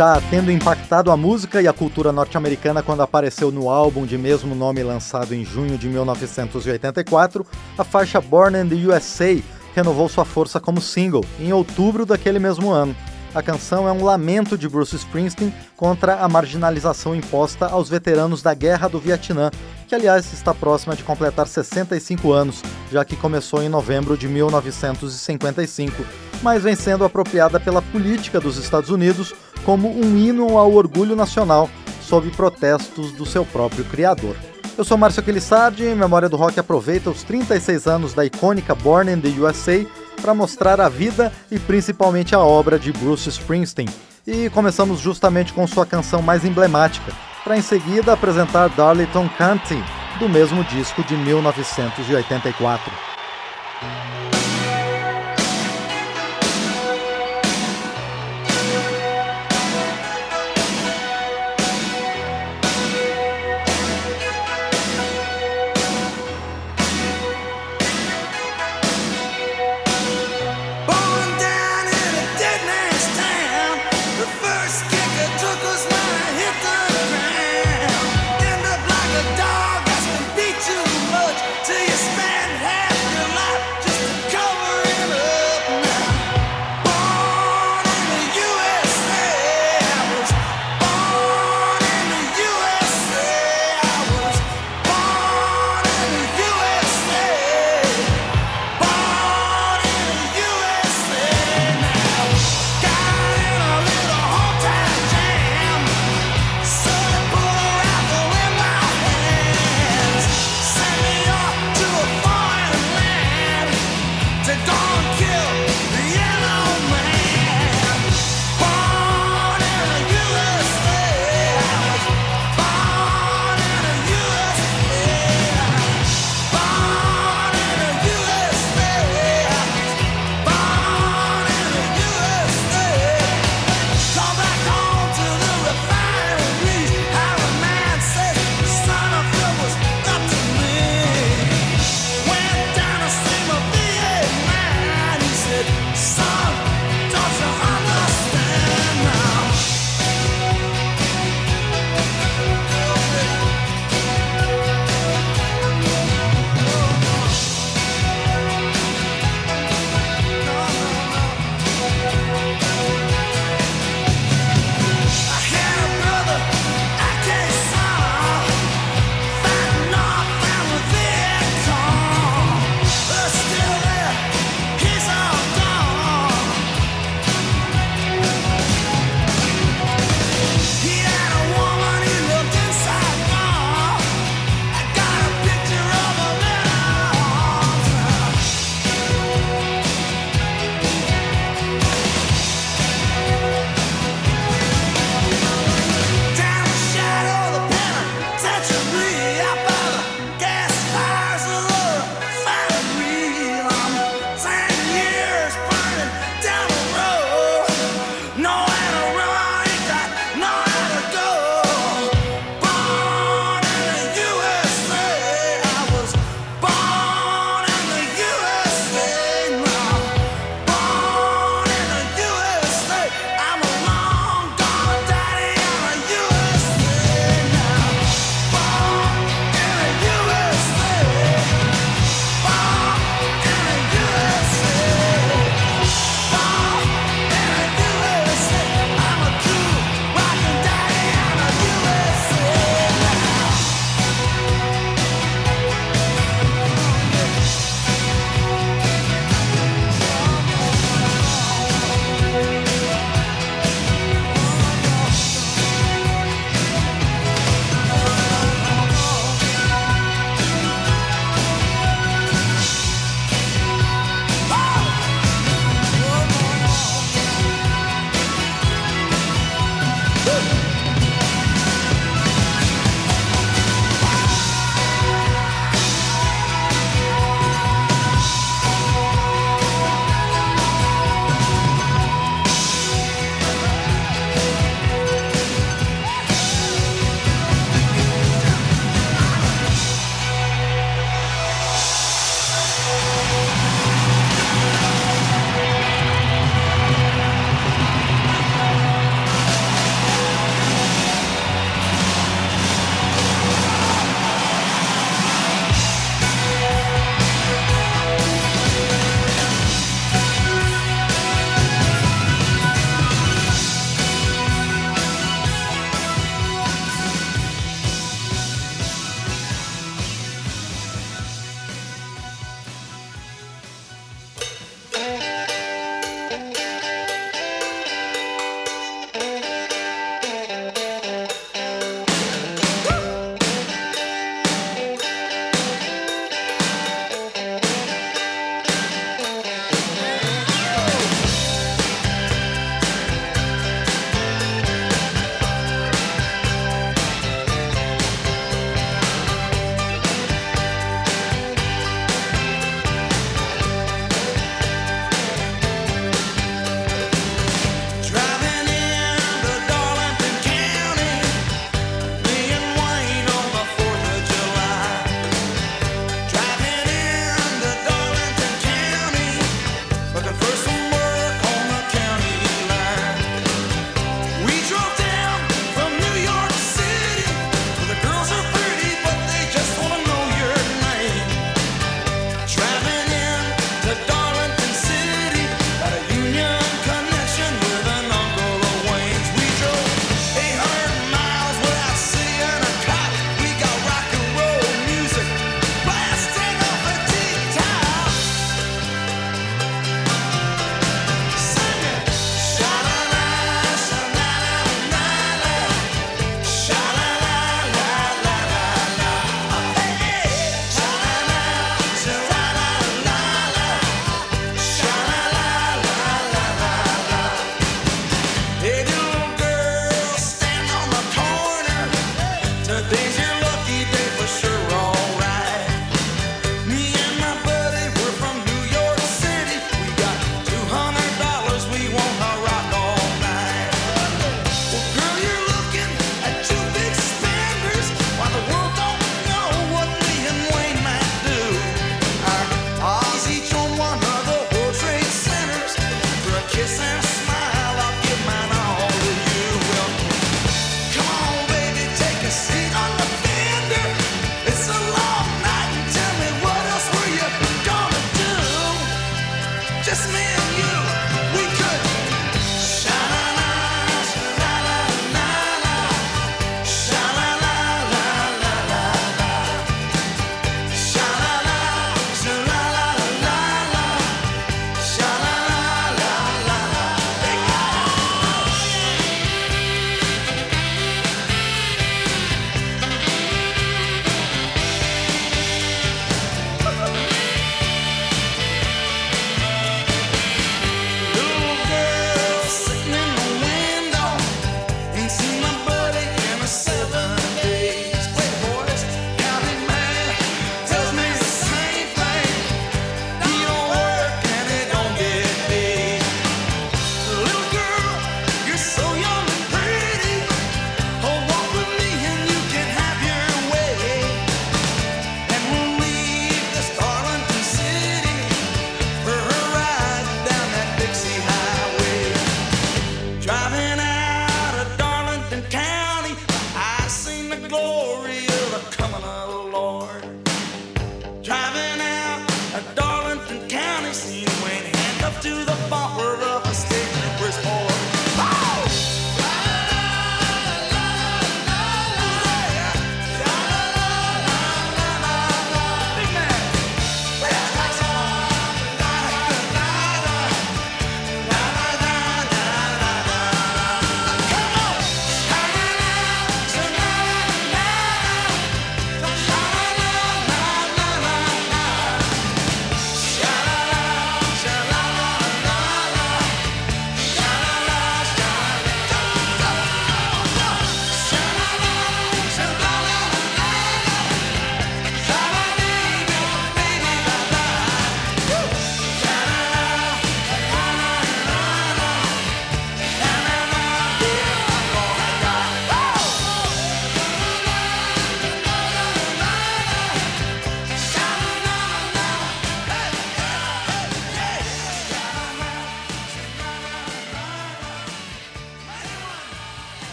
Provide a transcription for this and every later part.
Já tendo impactado a música e a cultura norte-americana quando apareceu no álbum de mesmo nome lançado em junho de 1984, a faixa Born in the USA renovou sua força como single em outubro daquele mesmo ano. A canção é um lamento de Bruce Springsteen contra a marginalização imposta aos veteranos da Guerra do Vietnã, que aliás está próxima de completar 65 anos, já que começou em novembro de 1955, mas vem sendo apropriada pela política dos Estados Unidos como um hino ao orgulho nacional, sob protestos do seu próprio criador. Eu sou Márcio Aquilissardi e Memória do Rock aproveita os 36 anos da icônica Born in the USA para mostrar a vida e principalmente a obra de Bruce Springsteen. E começamos justamente com sua canção mais emblemática, para em seguida apresentar Darlington County, do mesmo disco de 1984.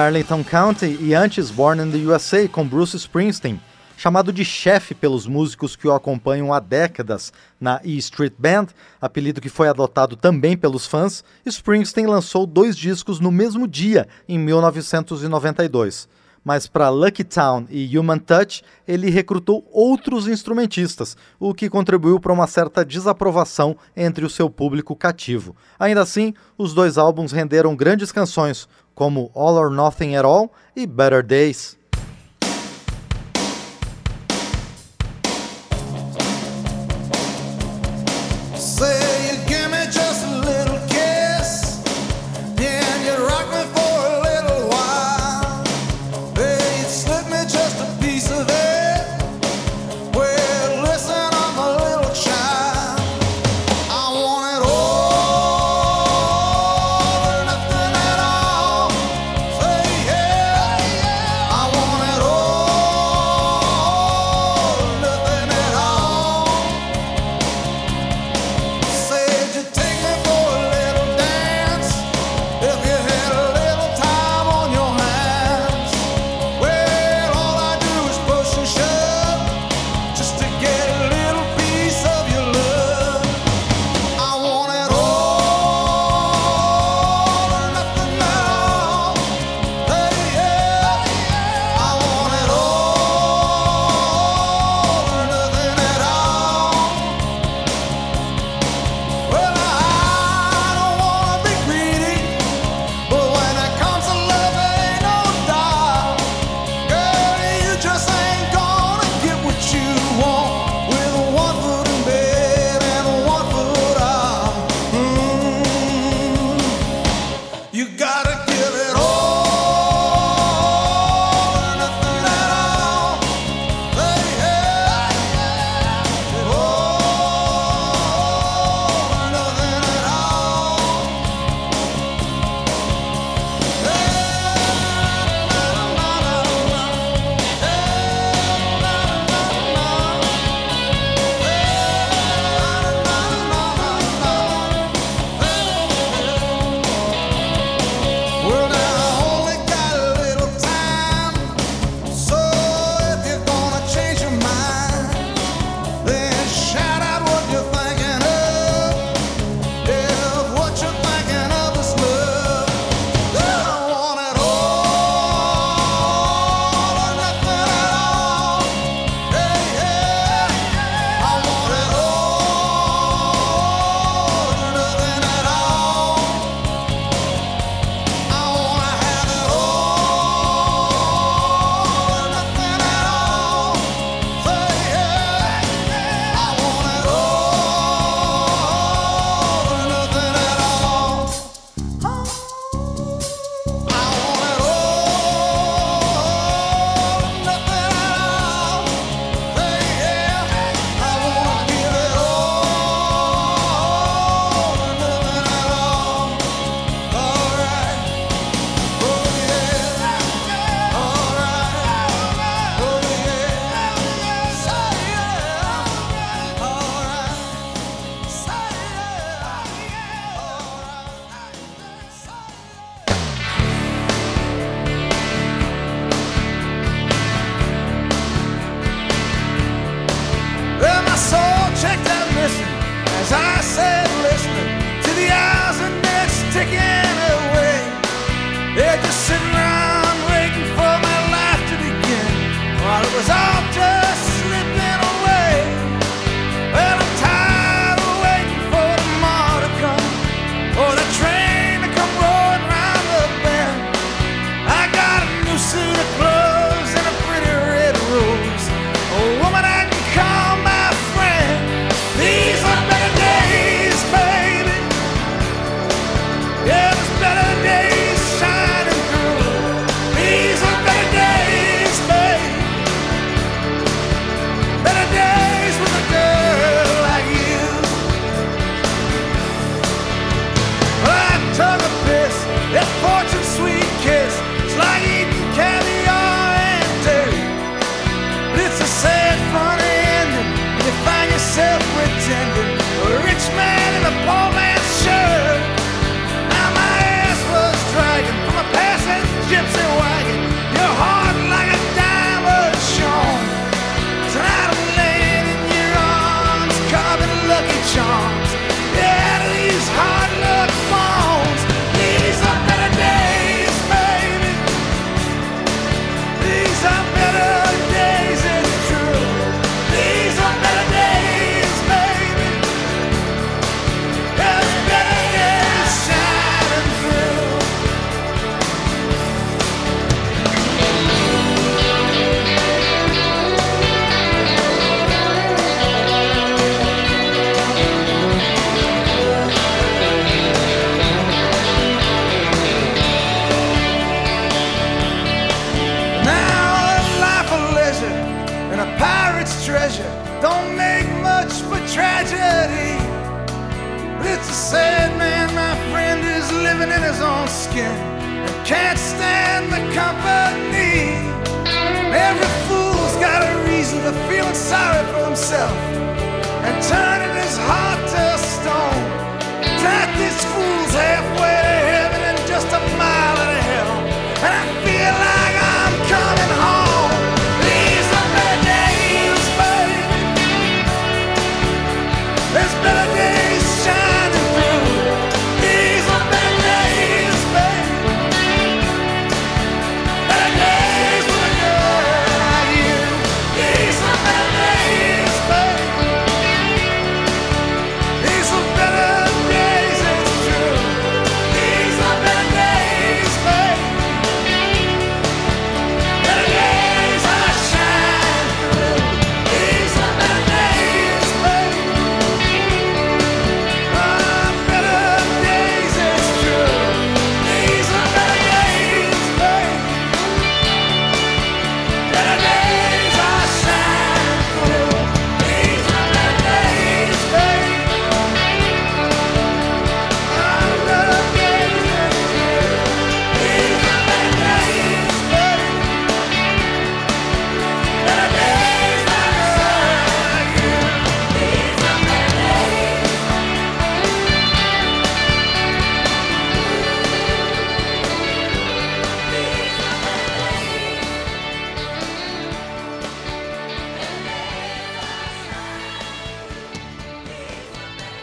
Darlington County e antes Born in the USA com Bruce Springsteen, chamado de chefe pelos músicos que o acompanham há décadas na E Street Band, apelido que foi adotado também pelos fãs, Springsteen lançou dois discos no mesmo dia, em 1992. Mas para Lucky Town e Human Touch, ele recrutou outros instrumentistas, o que contribuiu para uma certa desaprovação entre o seu público cativo. Ainda assim, os dois álbuns renderam grandes canções, como All or Nothing at All e Better Days.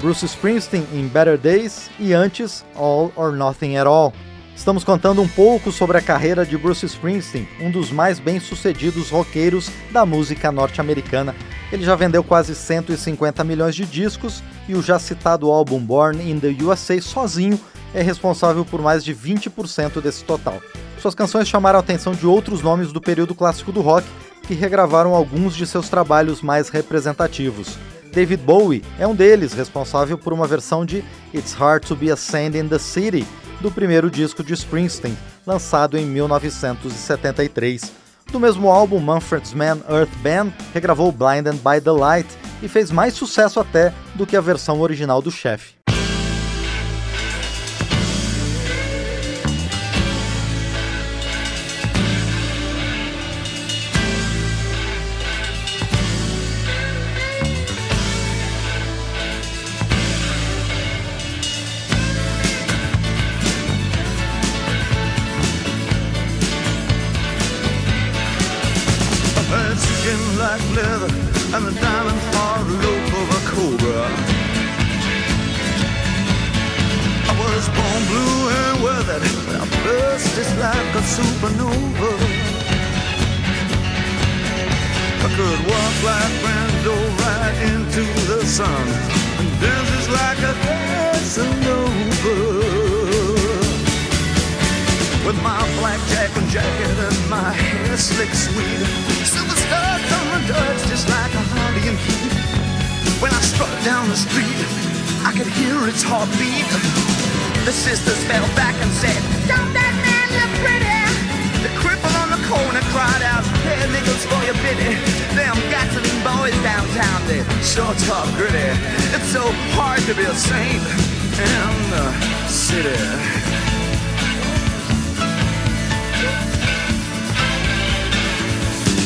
Bruce Springsteen em Better Days e antes All or Nothing at All. Estamos contando um pouco sobre a carreira de Bruce Springsteen, um dos mais bem-sucedidos roqueiros da música norte-americana. Ele já vendeu quase 150 milhões de discos e o já citado álbum Born in the USA sozinho é responsável por mais de 20% desse total. Suas canções chamaram a atenção de outros nomes do período clássico do rock que regravaram alguns de seus trabalhos mais representativos. David Bowie é um deles, responsável por uma versão de It's Hard to Be a Sand in the City, do primeiro disco de Springsteen, lançado em 1973. Do mesmo álbum, Manfred's Man Earth Band regravou Blinded by the Light e fez mais sucesso até do que a versão original do chefe. Street, I could hear its heartbeat. The sisters fell back and said, corner cried out, Hey nickels for your pity Them gasoline boys downtown, they sure talk gritty It's so hard to be a saint in the city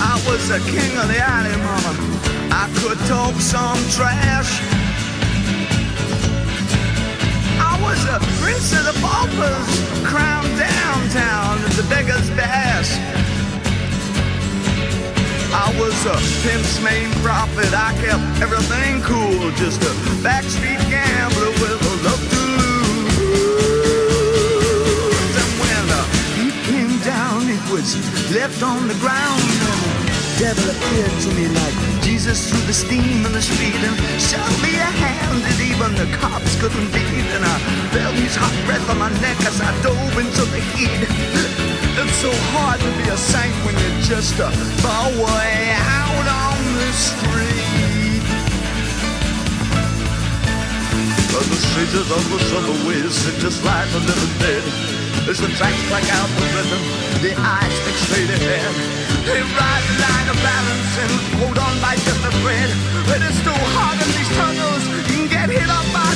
I was the king of the alley, mama. I could talk some trash. I was the prince of the paupers, crowned downtown at the beggar's bash. I was a pimp's main prophet. I kept everything cool, just a backstreet gambler with a love to lose. And when the heat came down, it was left on the ground. And the devil appeared to me like Jesus through the steam in the street and showed me a hand that even the cops couldn't beat. And I felt his hot breath on my neck as I dove into the heat. It's so hard to be a saint when you're just a boy out on the street. But the streets of the subways sit just like the living dead. As the track strike out the rhythm, the eyes fixate ahead. They ride the line of balance and hold on by just a thread. But It is too hard in these tunnels, you can get hit up by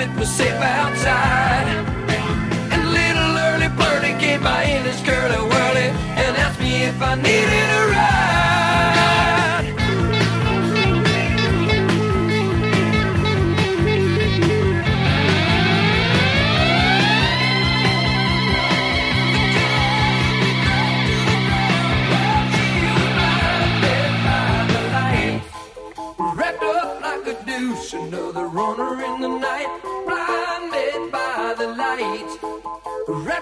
it was safe.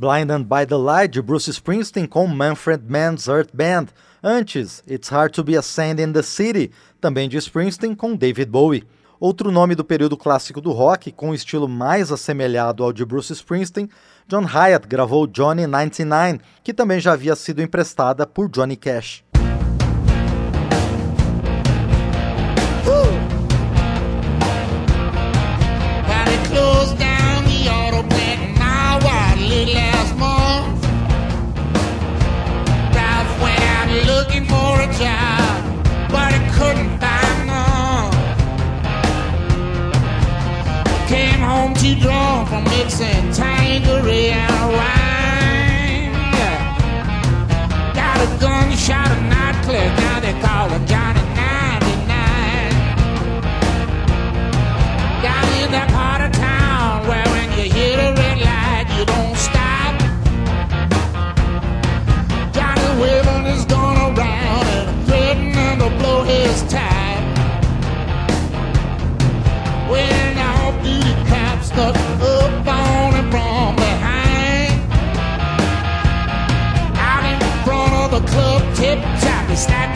Blinded by the Light de Bruce Springsteen com Manfred Mann's Earth Band. Antes, It's Hard to Be a Sand in the City, também de Springsteen com David Bowie. Outro nome do período clássico do rock, com um estilo mais assemelhado ao de Bruce Springsteen, John Hyatt gravou Johnny 99, que também já havia sido emprestada por Johnny Cash.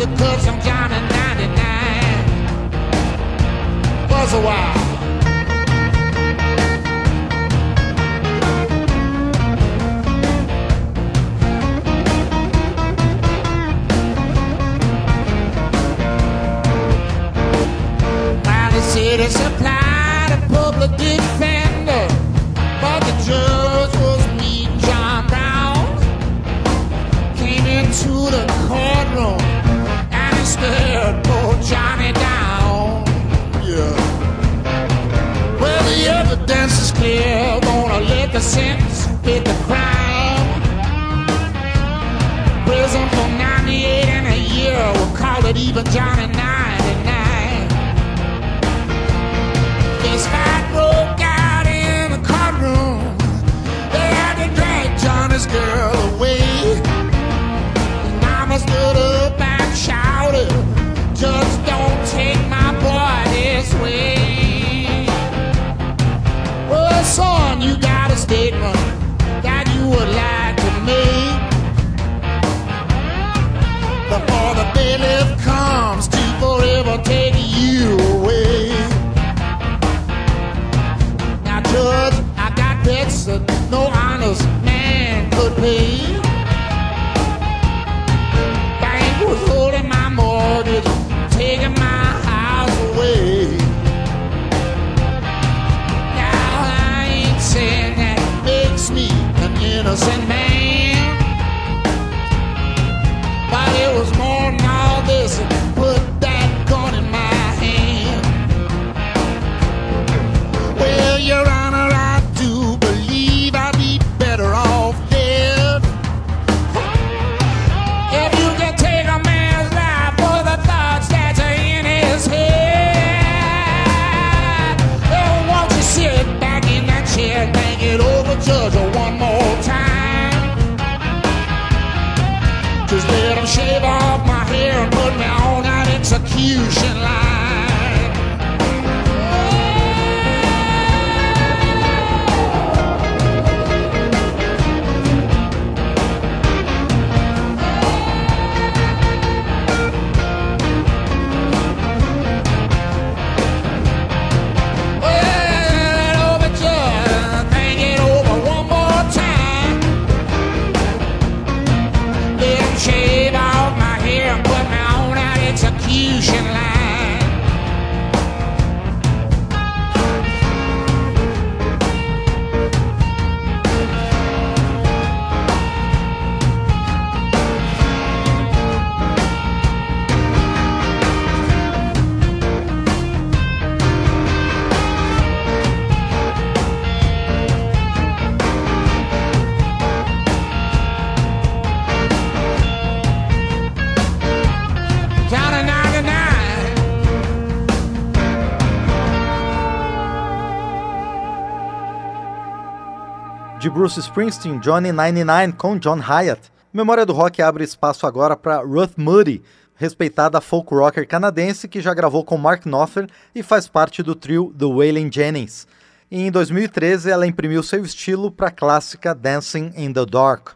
to put some John in 99 Buzz a while. City supply the public a liquor sentence with a crime. Prison for 98 and a year, we'll call it even Johnny me. Bank was holding my mortgage, taking my house away. Now I ain't saying that makes me an innocent man. Bruce Springsteen, Johnny 99 com John Hyatt. Memória do Rock abre espaço agora para Ruth Moody, respeitada folk rocker canadense que já gravou com Mark Knopfler e faz parte do trio The Waylon Jennings. E em 2013 ela imprimiu seu estilo para a clássica Dancing in the Dark.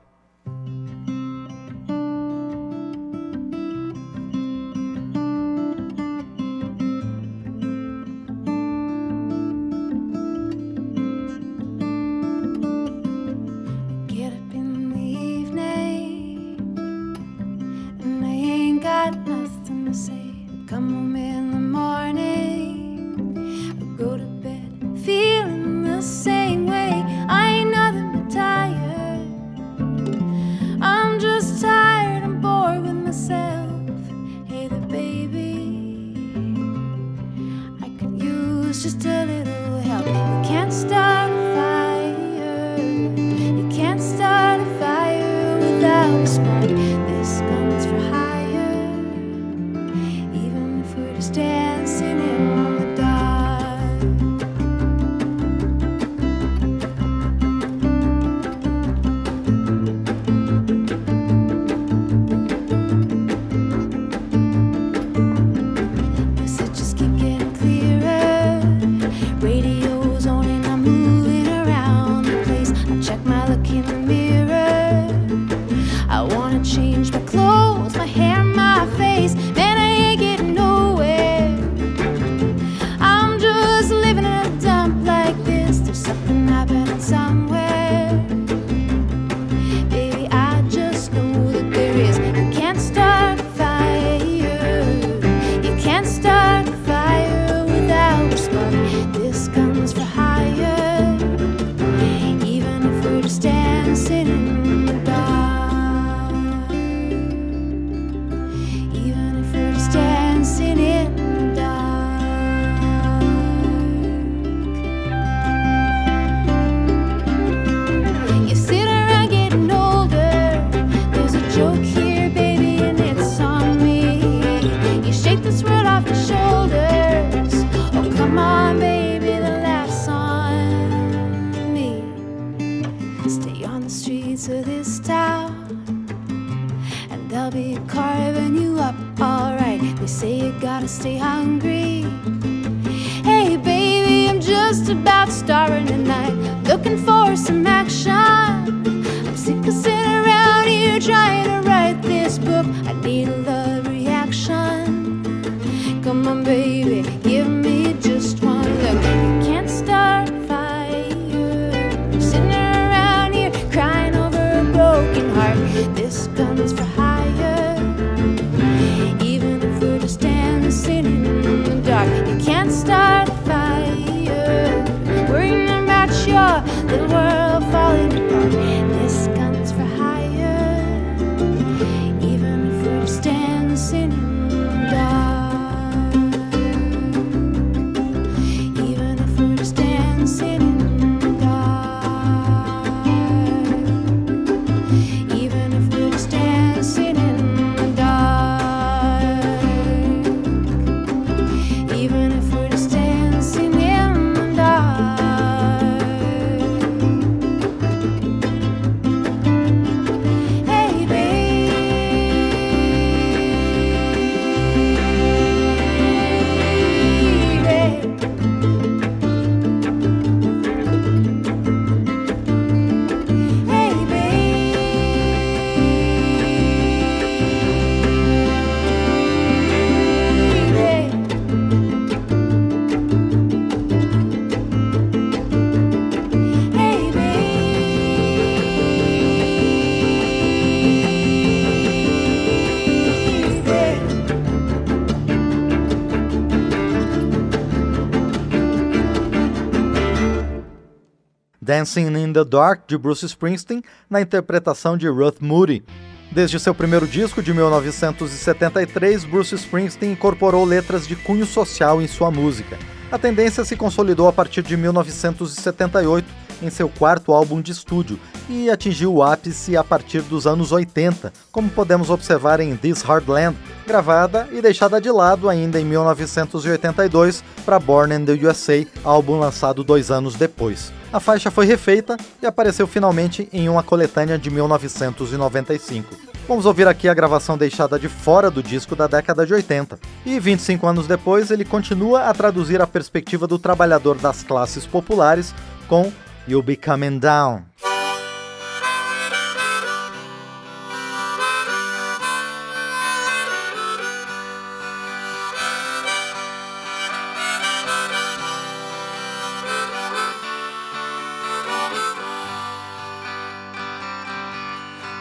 Dancing in the Dark, de Bruce Springsteen, na interpretação de Ruth Moody. Desde seu primeiro disco, de 1973, Bruce Springsteen incorporou letras de cunho social em sua música. A tendência se consolidou a partir de 1978, em seu quarto álbum de estúdio, e atingiu o ápice a partir dos anos 80, como podemos observar em This Hard Land, gravada e deixada de lado ainda em 1982 para Born in the USA, álbum lançado dois anos depois. A faixa foi refeita e apareceu finalmente em uma coletânea de 1995. Vamos ouvir aqui a gravação deixada de fora do disco da década de 80. E 25 anos depois, ele continua a traduzir a perspectiva do trabalhador das classes populares com You'll Be Coming Down.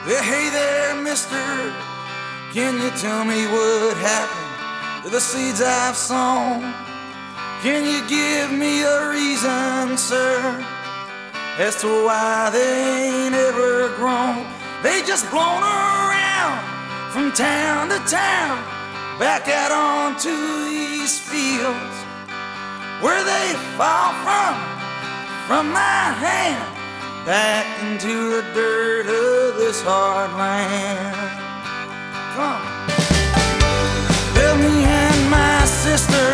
hey there, mister. Can you tell me what happened to the seeds I've sown? Can you give me a reason, sir, as to why they ain't ever grown? They just blown around from town to town, back out onto these fields where they fall from, from my hand back into the dirt of this hard land. Come. Bill me and my sister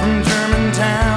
from Germantown.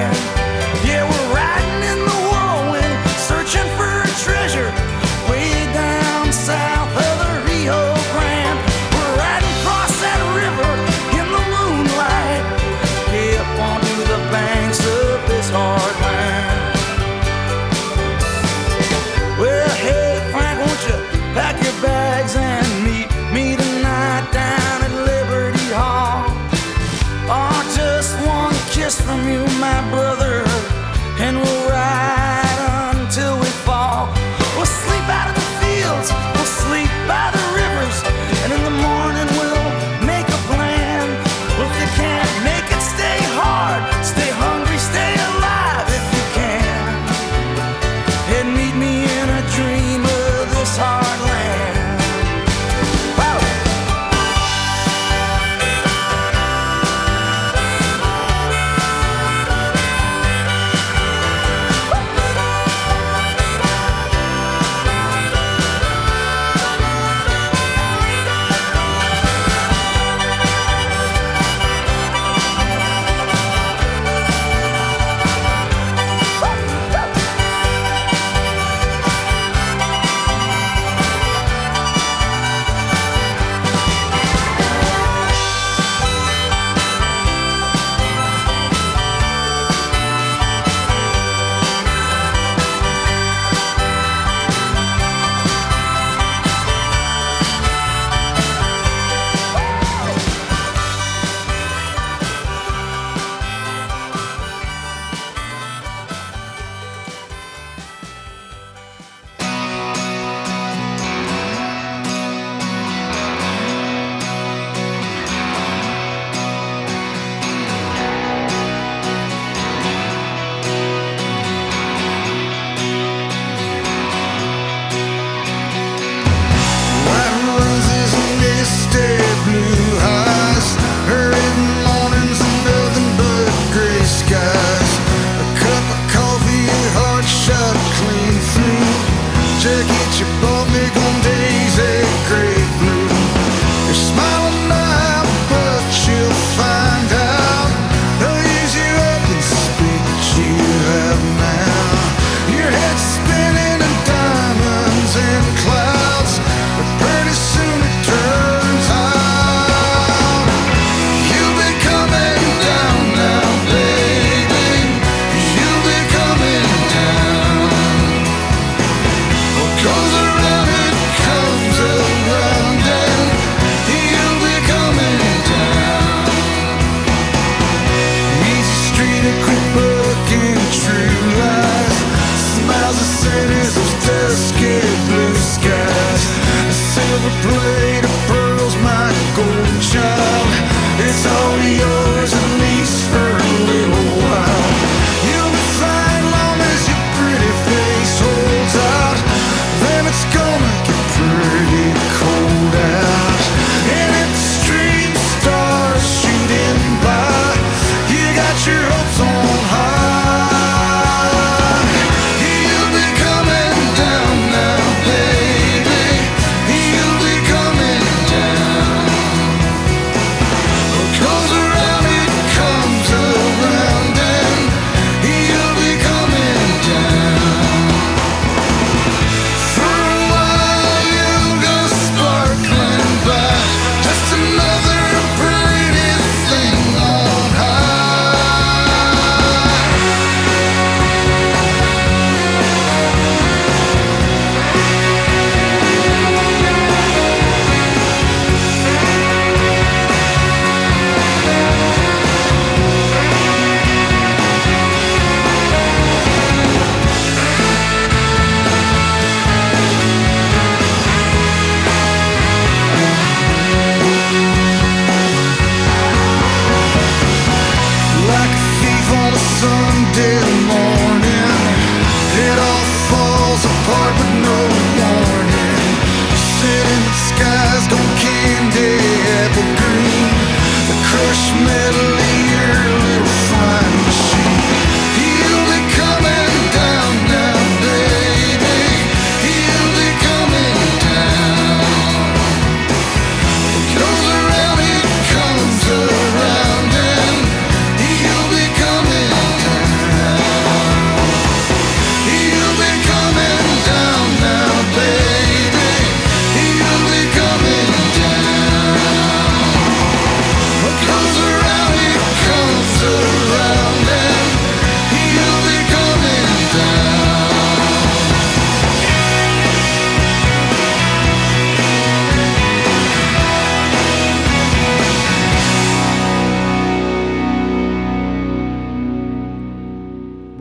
Yeah, we're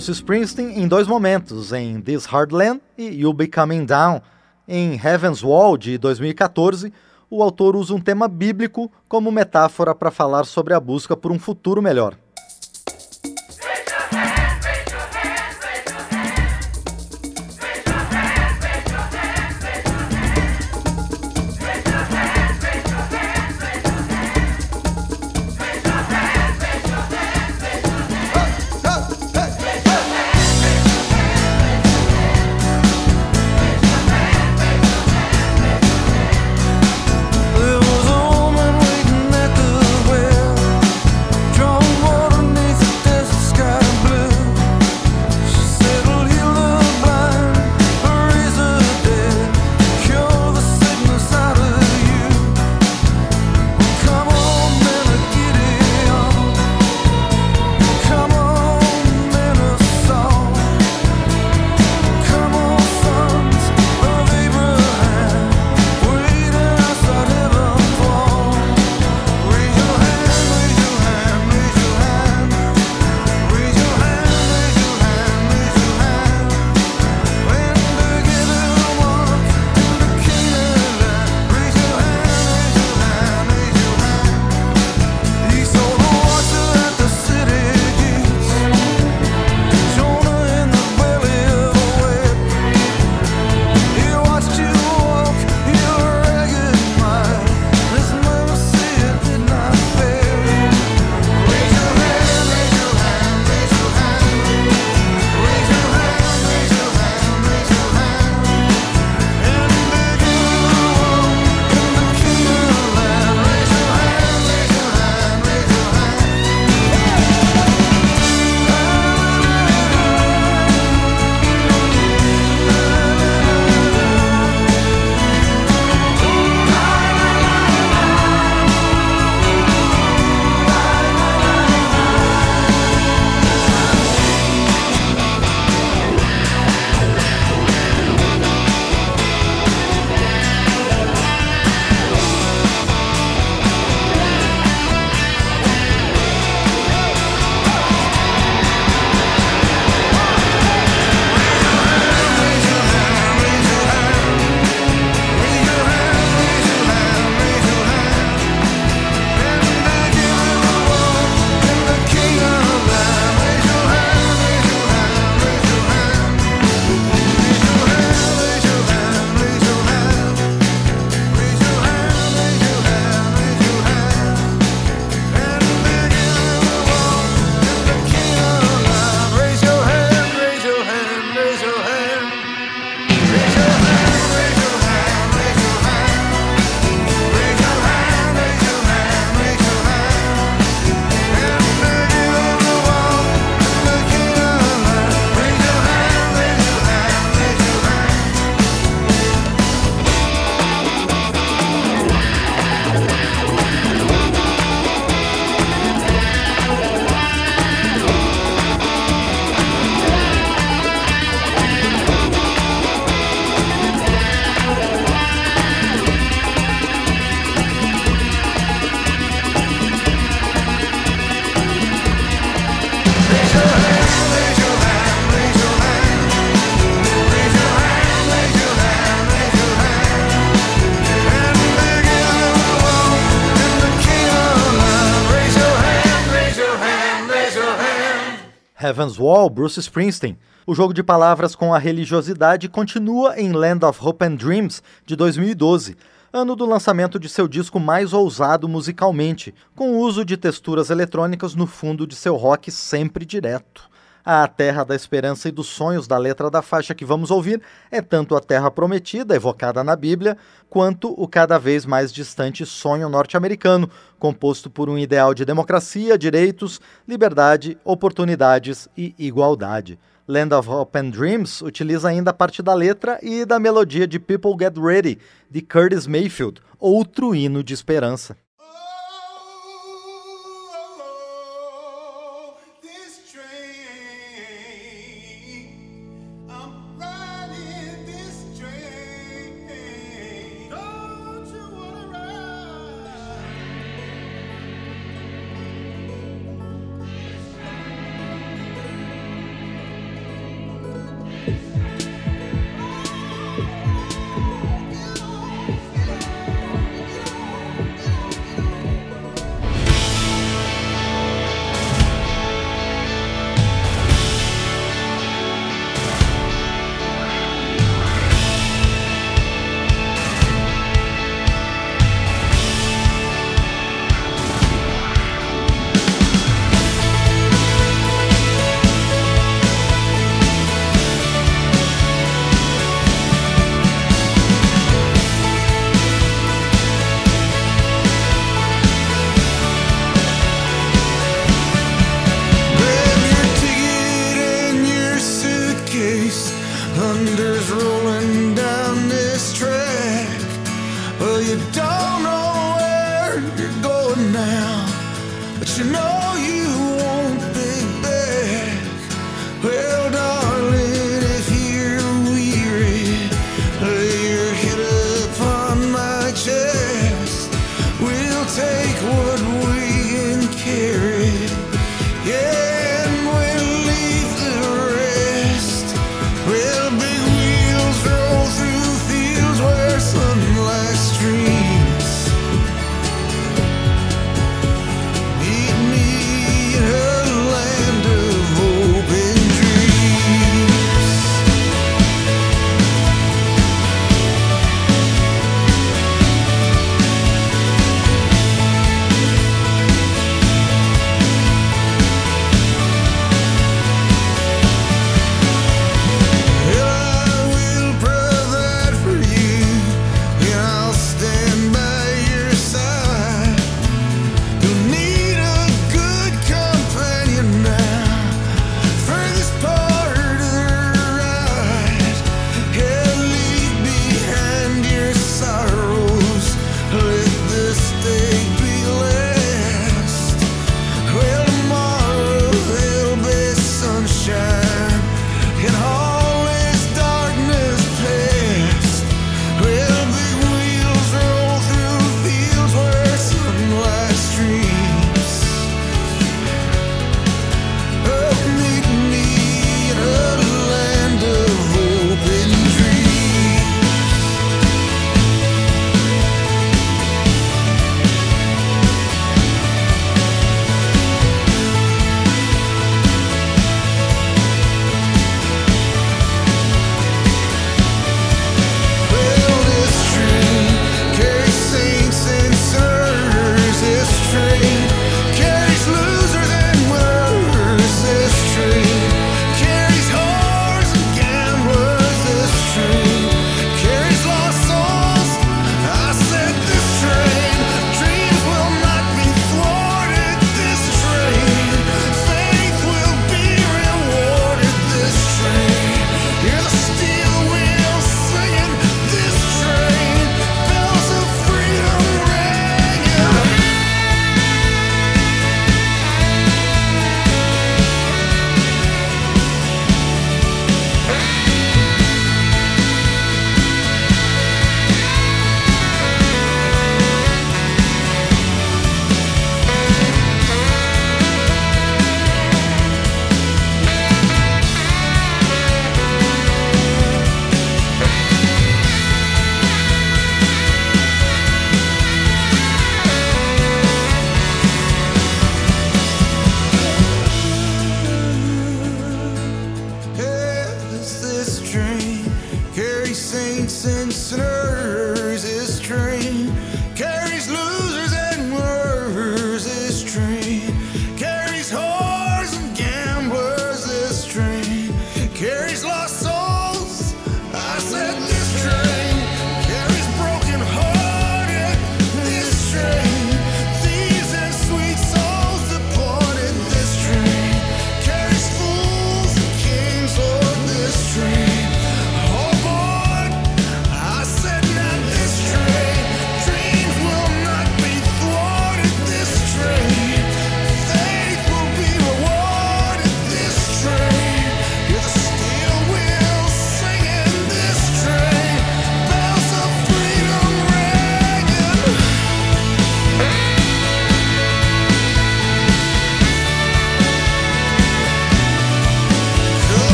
Bruce Springsteen em dois momentos, em This Hard Land e You'll Be Coming Down. Em Heaven's Wall, de 2014, o autor usa um tema bíblico como metáfora para falar sobre a busca por um futuro melhor. Heaven's Wall, Bruce Springsteen. O jogo de palavras com a religiosidade continua em Land of Hope and Dreams, de 2012, ano do lançamento de seu disco mais ousado musicalmente, com o uso de texturas eletrônicas no fundo de seu rock sempre direto. A terra da esperança e dos sonhos da letra da faixa que vamos ouvir é tanto a terra prometida, evocada na Bíblia, quanto o cada vez mais distante sonho norte-americano, composto por um ideal de democracia, direitos, liberdade, oportunidades e igualdade. Land of Hope and Dreams utiliza ainda parte da letra e da melodia de People Get Ready, de Curtis Mayfield, outro hino de esperança.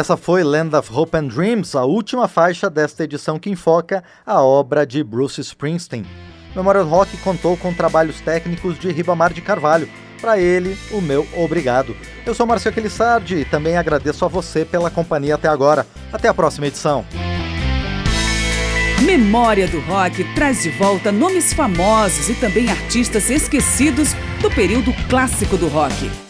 Essa foi Land of Hope and Dreams, a última faixa desta edição que enfoca a obra de Bruce Springsteen. Memorial Rock contou com trabalhos técnicos de Ribamar de Carvalho. Para ele, o meu obrigado. Eu sou Marcelo Aquilissardi e também agradeço a você pela companhia até agora. Até a próxima edição. Memória do Rock traz de volta nomes famosos e também artistas esquecidos do período clássico do rock.